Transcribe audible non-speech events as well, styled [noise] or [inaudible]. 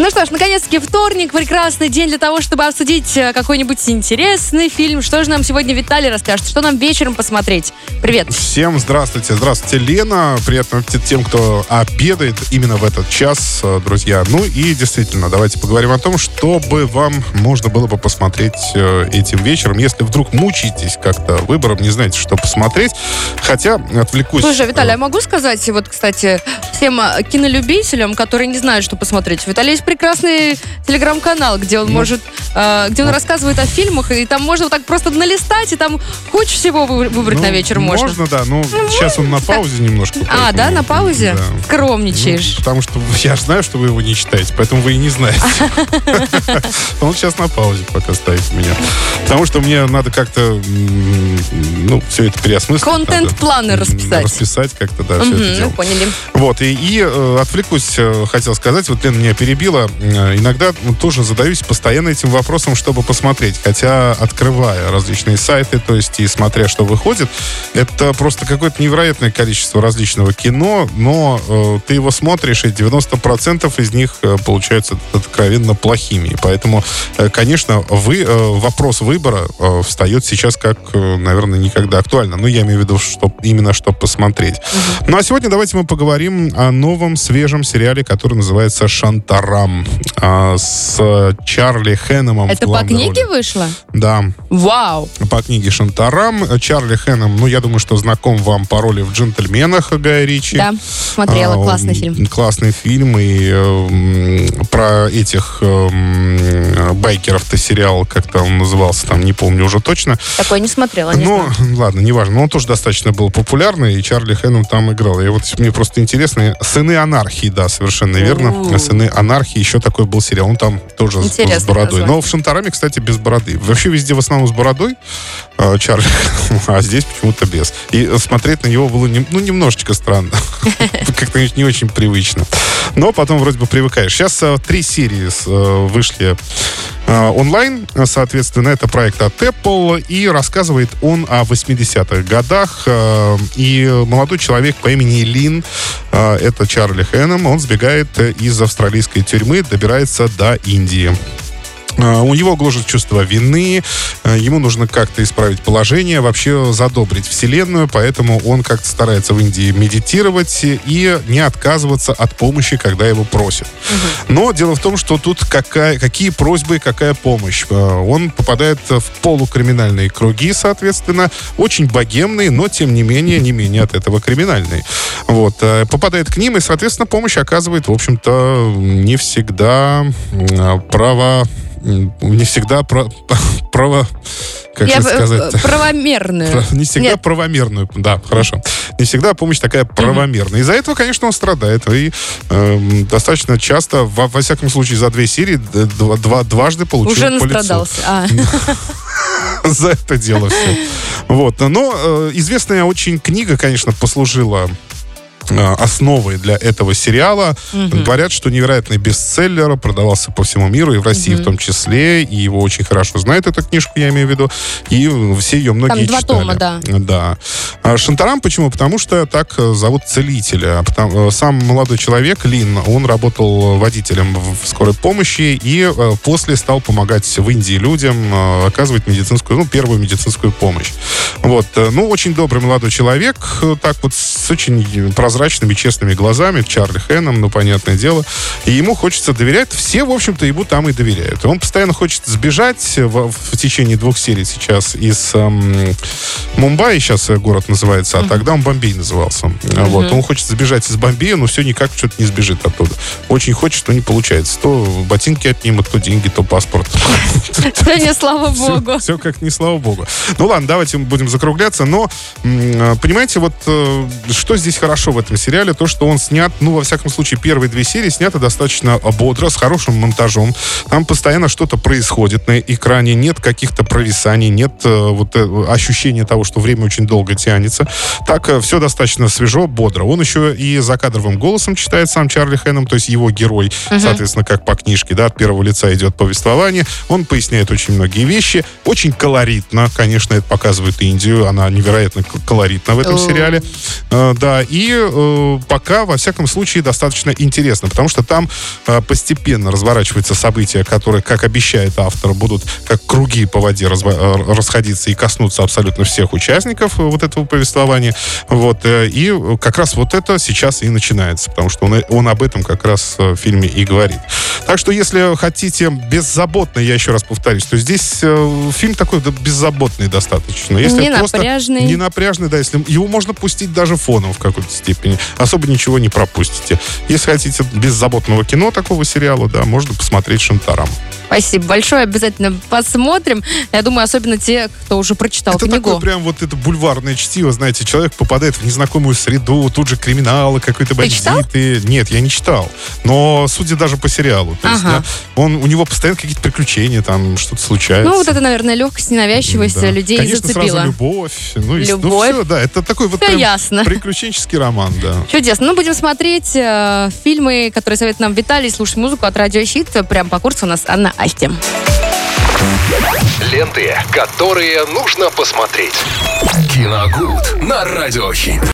Ну что ж, наконец-таки вторник, прекрасный день для того, чтобы обсудить э, какой-нибудь интересный фильм. Что же нам сегодня Виталий расскажет? Что нам вечером посмотреть? Привет. Всем здравствуйте. Здравствуйте, Лена. Приятно аппетит тем, кто обедает именно в этот час, э, друзья. Ну и действительно, давайте поговорим о том, что бы вам можно было бы посмотреть э, этим вечером, если вдруг мучаетесь как-то выбором, не знаете, что посмотреть. Хотя, отвлекусь... Слушай, Виталий, я могу сказать, вот, кстати, всем кинолюбителям, которые не знают, что посмотреть. Виталий есть прекрасный телеграм-канал, где он ну, может, э, где он ну, рассказывает о фильмах, и там можно вот так просто налистать, и там кучу всего выбрать ну, на вечер можно. Можно, да, но ну, сейчас он на паузе немножко. А, да, на паузе? Да. Скромничаешь. Ну, потому что [laughs] я знаю, что вы его не читаете, поэтому вы и не знаете. [laughs] Он сейчас на паузе пока стоит у меня. Потому что мне надо как-то, ну, все это переосмыслить. Контент-планы расписать. Расписать как-то, да, все это дело. поняли. Вот, и, и э, отвлекусь, э, хотел сказать, вот Лена меня перебила, э, иногда тоже задаюсь постоянно этим вопросом, чтобы посмотреть. Хотя, открывая различные сайты, то есть и смотря, что выходит, это просто какое-то невероятное количество различного кино, но э, ты его смотришь, и 90% из них э, получаются откровенно плохими. И поэтому, э, конечно, вы, э, вопрос выбора э, встает сейчас как, э, наверное, никогда актуально. Ну, я имею в виду, что именно что посмотреть. Угу. Ну, а сегодня давайте мы поговорим о новом свежем сериале, который называется «Шантарам» а, с Чарли Хэннемом. Это по книге роли. вышло? Да. Вау. По книге Шантарам. Чарли Хэннем, ну, я думаю, что знаком вам по роли в «Джентльменах» Гая Ричи. Да, смотрела. А, классный фильм. Классный фильм. И э, про этих э, байкеров-то сериал, как-то он назывался, там, не помню уже точно. Такой не смотрела, не Ну, [laughs] ладно, неважно. Но он тоже достаточно был популярный, и Чарли Хэннем там играл. И вот мне просто интересно. «Сыны анархии», да, совершенно верно. «Сыны анархии» еще такой был сериал. Он там тоже Интересно с бородой. Название. Но в Шантараме, кстати, без бороды. Вообще везде в основном с бородой э, Чарли, [laughs] а здесь почему-то без. И смотреть на него было не, ну, немножечко странно. [laughs] Как-то не очень привычно. Но потом вроде бы привыкаешь. Сейчас э, три серии э, вышли онлайн. Соответственно, это проект от Apple. И рассказывает он о 80-х годах. Э, и молодой человек по имени Лин, э, это Чарли Хэннем, он сбегает из австралийской тюрьмы, добирается до Индии. А, у него гложет чувство вины, а, ему нужно как-то исправить положение, вообще задобрить Вселенную, поэтому он как-то старается в Индии медитировать и не отказываться от помощи, когда его просят. Угу. Но дело в том, что тут какая, какие просьбы, какая помощь. А, он попадает в полукриминальные круги, соответственно, очень богемные, но тем не менее, не менее от этого криминальные. Вот. Попадает к ним и, соответственно, помощь оказывает, в общем-то, не всегда право не всегда про, [laughs] право, как Я, сказать? [laughs] Правомерную. Не всегда Нет. правомерную, да, хорошо. Не всегда помощь такая правомерная. Из-за этого, конечно, он страдает. И э, достаточно часто, во, во всяком случае, за две серии два, два, дважды получил Уже настрадался. А. [laughs] За это дело все. Вот. Но э, известная очень книга, конечно, послужила Э, основой для этого сериала. Угу. Говорят, что невероятный бестселлер, продавался по всему миру, и в России угу. в том числе, и его очень хорошо знает эту книжку, я имею в виду, и все ее многие Там два читали. тома, да. Да. А Шантарам почему? Потому что так э, зовут целителя. Э, сам молодой человек, Лин, он работал водителем в скорой помощи и после стал помогать в Индии людям, оказывать медицинскую, ну, первую медицинскую помощь. Вот. Ну, очень добрый молодой человек, так вот с очень прозрачными, честными глазами, Чарли Хэном, ну, понятное дело. И ему хочется доверять. Все, в общем-то, ему там и доверяют. И он постоянно хочет сбежать в, в течение двух серий сейчас из эм, Мумбаи, сейчас город называется, а тогда он Бомбей назывался. Uh-huh. Вот. Он хочет сбежать из Бомбея, но все никак что-то не сбежит оттуда. Очень хочет, но не получается. То ботинки отнимут, то деньги, то паспорт. Да не, слава богу. Все как не слава богу. Ну ладно, давайте будем закругляться. Но, понимаете, вот э, что здесь хорошо в этом этом сериале то, что он снят, ну, во всяком случае, первые две серии сняты достаточно бодро, с хорошим монтажом. Там постоянно что-то происходит на экране, нет каких-то провисаний, нет э, вот э, ощущения того, что время очень долго тянется. Так э, все достаточно свежо, бодро. Он еще и закадровым голосом читает сам Чарли Хэном, то есть его герой, угу. соответственно, как по книжке, да, от первого лица идет повествование. Он поясняет очень многие вещи. Очень колоритно, конечно, это показывает Индию. Она невероятно колоритна в этом сериале. Э, да, и э, пока, во всяком случае, достаточно интересно, потому что там э, постепенно разворачиваются события, которые, как обещает автор, будут как круги по воде разво- расходиться и коснуться абсолютно всех участников вот этого повествования. Вот, и как раз вот это сейчас и начинается, потому что он, он об этом как раз в фильме и говорит. Так что, если хотите беззаботно, я еще раз повторюсь, то здесь э, фильм такой да, беззаботный достаточно. Если не напряжный. Не напряжный, да, если его можно пустить даже фоном в какой-то степени. Особо ничего не пропустите. Если хотите беззаботного кино такого сериала, да, можно посмотреть «Шантарам». Спасибо большое, обязательно посмотрим. Я думаю, особенно те, кто уже прочитал это книгу. Это прям вот это бульварное чтиво, знаете, человек попадает в незнакомую среду, тут же криминалы, какой-то бандиты. Нет, я не читал. Но судя даже по сериалу. То ага. есть, да, он, у него постоянно какие-то приключения, там что-то случается. Ну, вот это, наверное, легкость, ненавязчивость да. людей Конечно, зацепила. сразу любовь. Ну, и, любовь. Ну, все, да, это такой вот все ясно. приключенческий роман, да. Чудесно. Ну, будем смотреть э, фильмы, которые советует нам Виталий, слушать музыку от Радио Щит. Прям по курсу у нас Анна Альте. Ленты, которые нужно посмотреть. Киногуд на Радиохит.